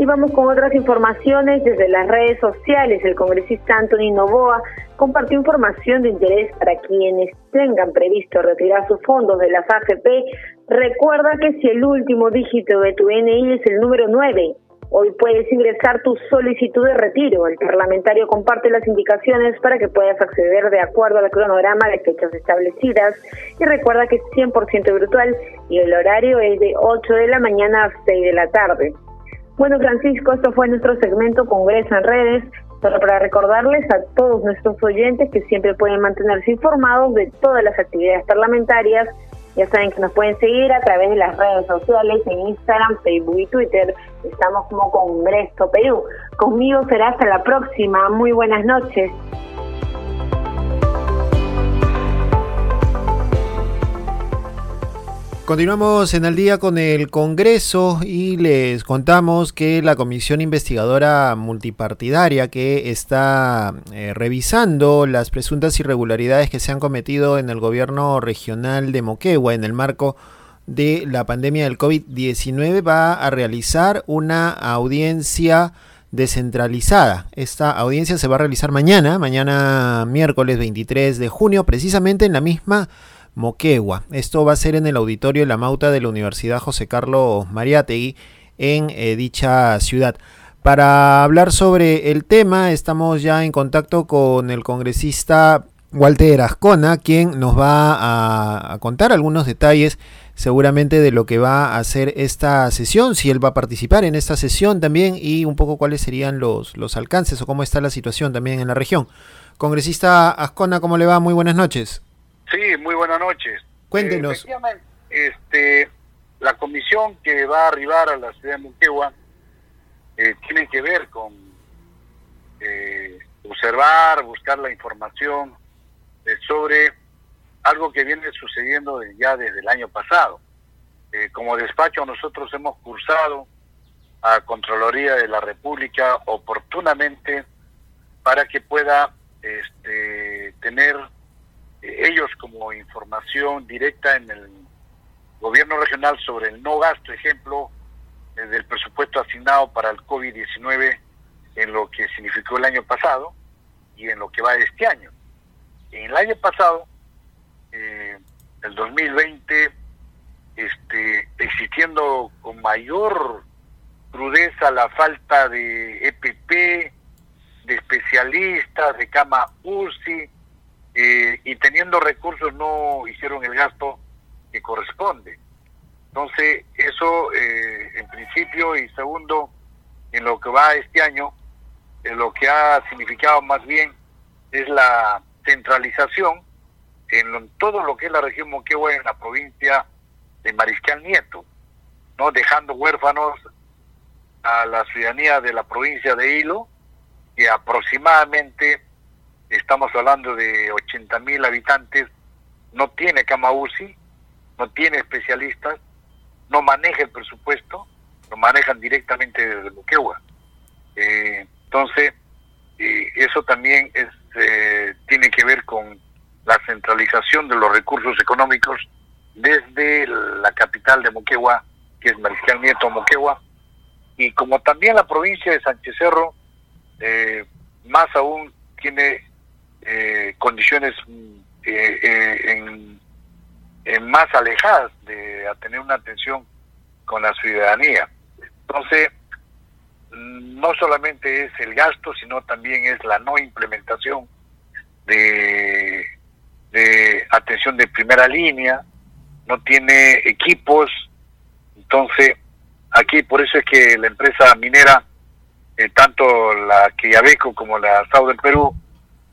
E: Y vamos con otras informaciones desde las redes sociales. El congresista Anthony Novoa compartió información de interés para quienes tengan previsto retirar sus fondos de las AFP. Recuerda que si el último dígito de tu NI es el número 9, hoy puedes ingresar tu solicitud de retiro. El parlamentario comparte las indicaciones para que puedas acceder de acuerdo al cronograma de fechas establecidas. Y recuerda que es 100% virtual y el horario es de 8 de la mañana a 6 de la tarde. Bueno, Francisco, esto fue nuestro segmento Congreso en Redes, solo para recordarles a todos nuestros oyentes que siempre pueden mantenerse informados de todas las actividades parlamentarias. Ya saben que nos pueden seguir a través de las redes sociales, en Instagram, Facebook y Twitter. Estamos como Congreso Perú. Conmigo será hasta la próxima. Muy buenas noches.
A: Continuamos en el día con el Congreso y les contamos que la Comisión Investigadora Multipartidaria que está eh, revisando las presuntas irregularidades que se han cometido en el gobierno regional de Moquegua en el marco de la pandemia del COVID-19 va a realizar una audiencia descentralizada. Esta audiencia se va a realizar mañana, mañana miércoles 23 de junio, precisamente en la misma Moquegua. Esto va a ser en el auditorio La Mauta de la Universidad José Carlos Mariátegui en eh, dicha ciudad. Para hablar sobre el tema, estamos ya en contacto con el congresista Walter Ascona, quien nos va a, a, contar algunos detalles seguramente de lo que va a hacer esta sesión, si él va a participar en esta sesión también y un poco cuáles serían los, los alcances o cómo está la situación también en la región. Congresista Ascona, ¿cómo le va? Muy buenas noches.
F: Sí, muy buenas noches.
A: Cuéntenos.
F: Eh, este, la comisión que va a arribar a la ciudad de Moquegua eh, tiene que ver con eh, observar, buscar la información eh, sobre algo que viene sucediendo ya desde el año pasado. Eh, como despacho nosotros hemos cursado a Contraloría de la República oportunamente para que pueda este, tener ellos como información directa en el gobierno regional sobre el no gasto, ejemplo, eh, del presupuesto asignado para el COVID-19 en lo que significó el año pasado y en lo que va este año. En el año pasado, eh, el 2020, este, existiendo con mayor crudeza la falta de EPP, de especialistas, de cama UCI, eh, y teniendo recursos no hicieron el gasto que corresponde. Entonces, eso eh, en principio y segundo, en lo que va este año, en lo que ha significado más bien es la centralización en todo lo que es la región Moquegua en la provincia de Mariscal Nieto, no dejando huérfanos a la ciudadanía de la provincia de Hilo, que aproximadamente estamos hablando de 80 mil habitantes, no tiene cama UCI, no tiene especialistas, no maneja el presupuesto, lo manejan directamente desde Moquegua. Eh, entonces, eh, eso también es, eh, tiene que ver con la centralización de los recursos económicos desde la capital de Moquegua, que es Mariscal Nieto Moquegua, y como también la provincia de Sánchez Cerro, más aún tiene eh, condiciones eh, eh, en, más alejadas de tener una atención con la ciudadanía. Entonces, no solamente es el gasto, sino también es la no implementación de, de atención de primera línea, no tiene equipos, entonces aquí por eso es que la empresa minera, tanto la Quillabeco como la Estado del Perú,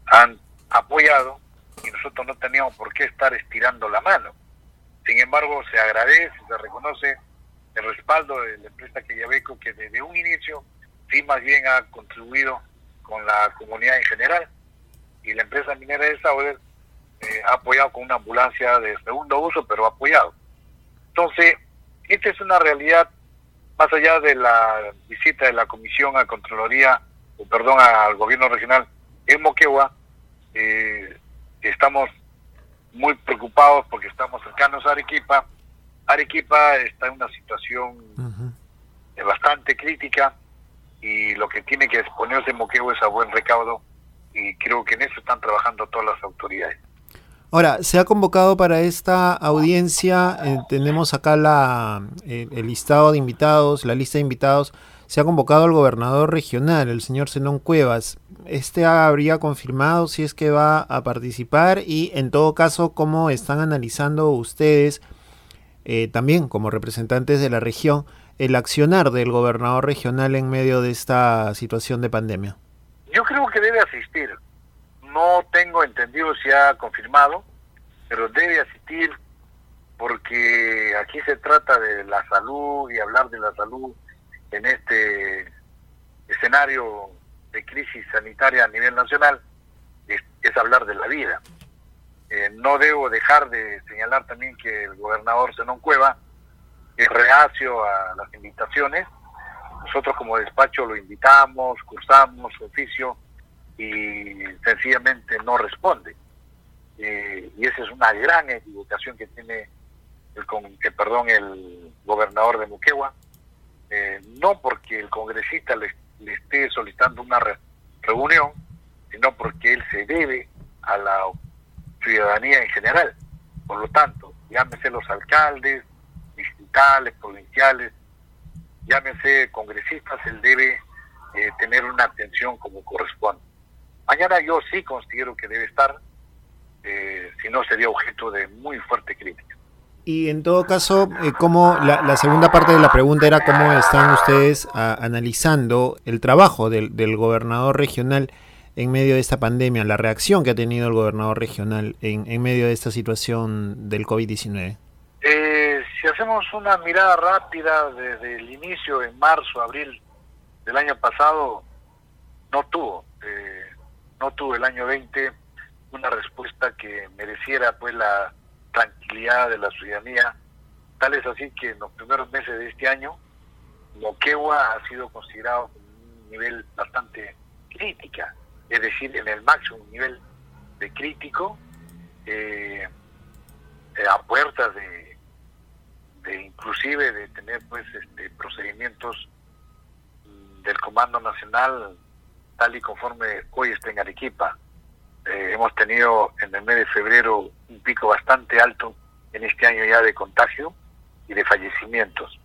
F: han apoyado y nosotros no teníamos por qué estar estirando la mano. Sin embargo, se agradece, se reconoce el respaldo de la empresa Quellaveco que desde un inicio sí más bien ha contribuido con la comunidad en general y la empresa minera de Sauder eh, ha apoyado con una ambulancia de segundo uso, pero ha apoyado. Entonces, esta es una realidad más allá de la visita de la Comisión a Contraloría, o perdón, al Gobierno Regional en Moquegua, eh, estamos muy preocupados porque estamos cercanos a Arequipa. Arequipa está en una situación bastante crítica y lo que tiene que exponerse Moquegua es a buen recaudo y creo que en eso están trabajando todas las autoridades.
A: Ahora, se ha convocado para esta audiencia, eh, tenemos acá la, eh, el listado de invitados, la lista de invitados, se ha convocado al gobernador regional, el señor Zenón Cuevas. Este habría confirmado si es que va a participar y en todo caso, cómo están analizando ustedes, eh, también como representantes de la región, el accionar del gobernador regional en medio de esta situación de pandemia.
F: Yo creo que debe asistir no tengo entendido si ha confirmado, pero debe asistir porque aquí se trata de la salud y hablar de la salud en este escenario de crisis sanitaria a nivel nacional es, hablar de la vida. Eh, no debo dejar de señalar también que el gobernador Zenón Cueva es reacio a las invitaciones. Nosotros como despacho lo invitamos, cursamos su oficio y sencillamente no responde. Eh, y esa es una gran equivocación que tiene el, que, perdón, el gobernador de Muquegua, eh, no porque el congresista le, esté solicitando una reunión, sino porque él se debe a la ciudadanía en general. Por lo tanto, llámese los alcaldes, distritales, provinciales, llámese congresistas, él debe eh, tener una atención como corresponde. Mañana yo sí considero que debe estar, eh, si no sería objeto de muy fuerte crítica.
A: Y en todo caso, eh, ¿cómo, la, segunda parte de la pregunta era cómo están ustedes analizando el trabajo del, gobernador regional en medio de esta pandemia, la reacción que ha tenido el gobernador regional en, en medio de esta situación del COVID-19?
F: Eh, si hacemos una mirada rápida desde el inicio, en marzo, abril del año pasado, no tuvo eh, no tuvo el año 20 una respuesta que mereciera pues la tranquilidad de la ciudadanía. Tal es así que en los primeros meses de este año, Moquegua ha sido considerado un nivel bastante crítica, es decir, en el máximo nivel de crítico, eh, a puertas de, de inclusive de tener pues este procedimientos del Comando Nacional tal y conforme hoy está en Arequipa. Eh, hemos tenido en el mes de febrero un pico bastante alto en este año ya de contagio y de fallecimientos.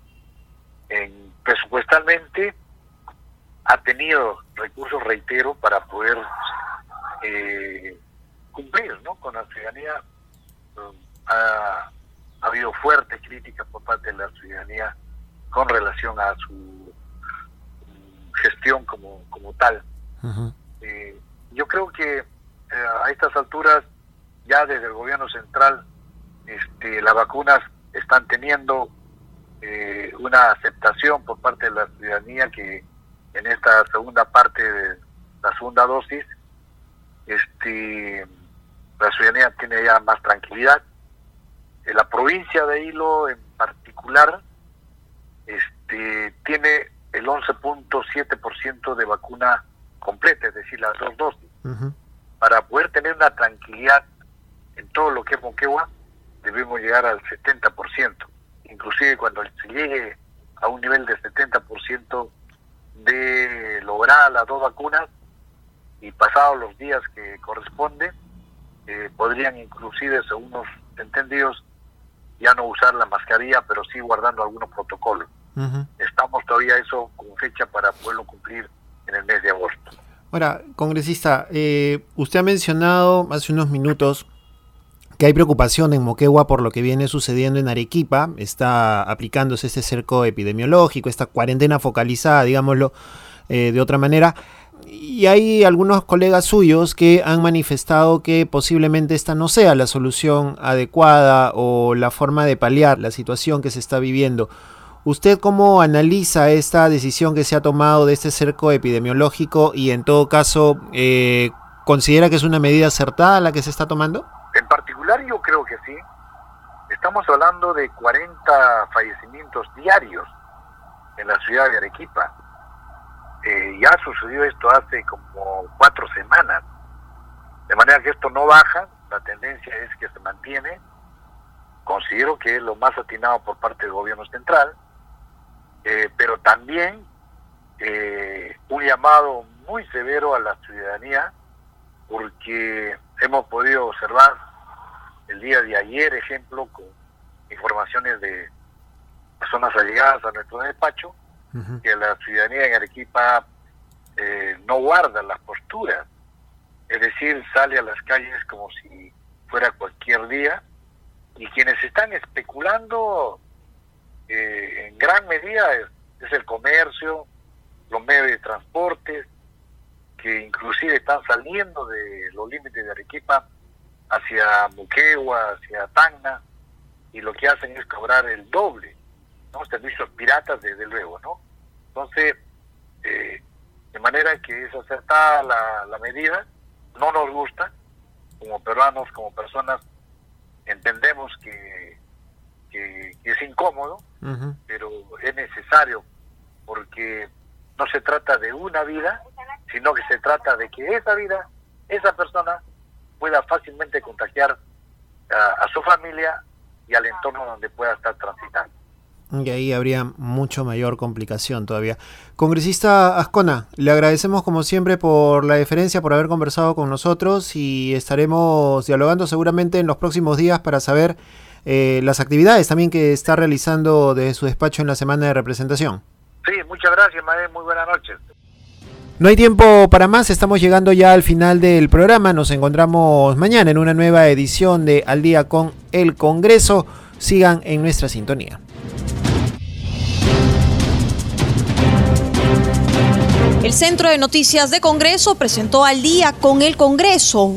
F: En, presupuestalmente ha tenido recursos, reitero, para poder eh, cumplir ¿no? con la ciudadanía. ha, habido fuertes críticas por parte de la ciudadanía con relación a su mm, gestión como, como tal. Eh, yo creo que a estas alturas, ya desde el gobierno central, este, las vacunas están teniendo eh, una aceptación por parte de la ciudadanía que en esta segunda parte de la segunda dosis, este, la ciudadanía tiene ya más tranquilidad. En la provincia de Hilo en particular este, tiene el 11.7% de vacuna completa, es decir, las dos dosis, para poder tener una tranquilidad en todo lo que es Moquegua, debemos llegar al 70%. Inclusive cuando se llegue a un nivel de 70% de lograr las dos vacunas y pasados los días que corresponde, eh, podrían inclusive, según los entendidos, ya no usar la mascarilla, pero sí guardando algunos protocolos. Estamos todavía eso con fecha para poderlo cumplir en el mes de agosto.
A: Ahora, congresista, eh, usted ha mencionado hace unos minutos que hay preocupación en Moquegua por lo que viene sucediendo en Arequipa, está aplicándose este cerco epidemiológico, esta cuarentena focalizada, digámoslo eh, de otra manera. Y hay algunos colegas suyos que han manifestado que posiblemente esta no sea la solución adecuada o la forma de paliar la situación que se está viviendo. ¿Usted cómo analiza esta decisión que se ha tomado de este cerco epidemiológico y en todo caso eh, considera que es una medida acertada la que se está tomando?
F: En particular yo creo que sí. Estamos hablando de 40 fallecimientos diarios en la ciudad de Arequipa. Eh, ya sucedió esto hace como cuatro semanas. De manera que esto no baja, la tendencia es que se mantiene. Considero que es lo más atinado por parte del gobierno central, eh, pero también eh, un llamado muy severo a la ciudadanía, porque hemos podido observar el día de ayer, ejemplo, con informaciones de personas allegadas a nuestro despacho, que la ciudadanía en Arequipa eh, no guarda las posturas, es decir, sale a las calles como si fuera cualquier día, y quienes están especulando eh, en gran medida es, el comercio, los medios de transporte, que inclusive están saliendo de los límites de Arequipa hacia Muquegua, hacia Tacna, y lo que hacen es cobrar el doble, ¿no? Servicios piratas, desde luego, ¿no? Entonces, eh, de manera que es acertada la, la medida, no nos gusta, como peruanos, como personas, entendemos que, que, es incómodo, pero es necesario, porque no se trata de una vida, sino que se trata de que esa vida, esa persona, pueda fácilmente contagiar a, su familia y al entorno donde pueda estar transitando.
A: Y ahí habría mucho mayor complicación todavía. Congresista Ascona, le agradecemos como siempre por la deferencia, por haber conversado con nosotros y estaremos dialogando seguramente en los próximos días para saber eh, las actividades también que está realizando desde su despacho en la semana de representación.
F: Sí, muchas gracias, Madre. Muy buenas noches.
A: No hay tiempo para más, estamos llegando ya al final del programa. Nos encontramos mañana en una nueva edición de Al día con el Congreso. Sigan en nuestra sintonía.
D: El Centro de Noticias de Congreso presentó Al día con el Congreso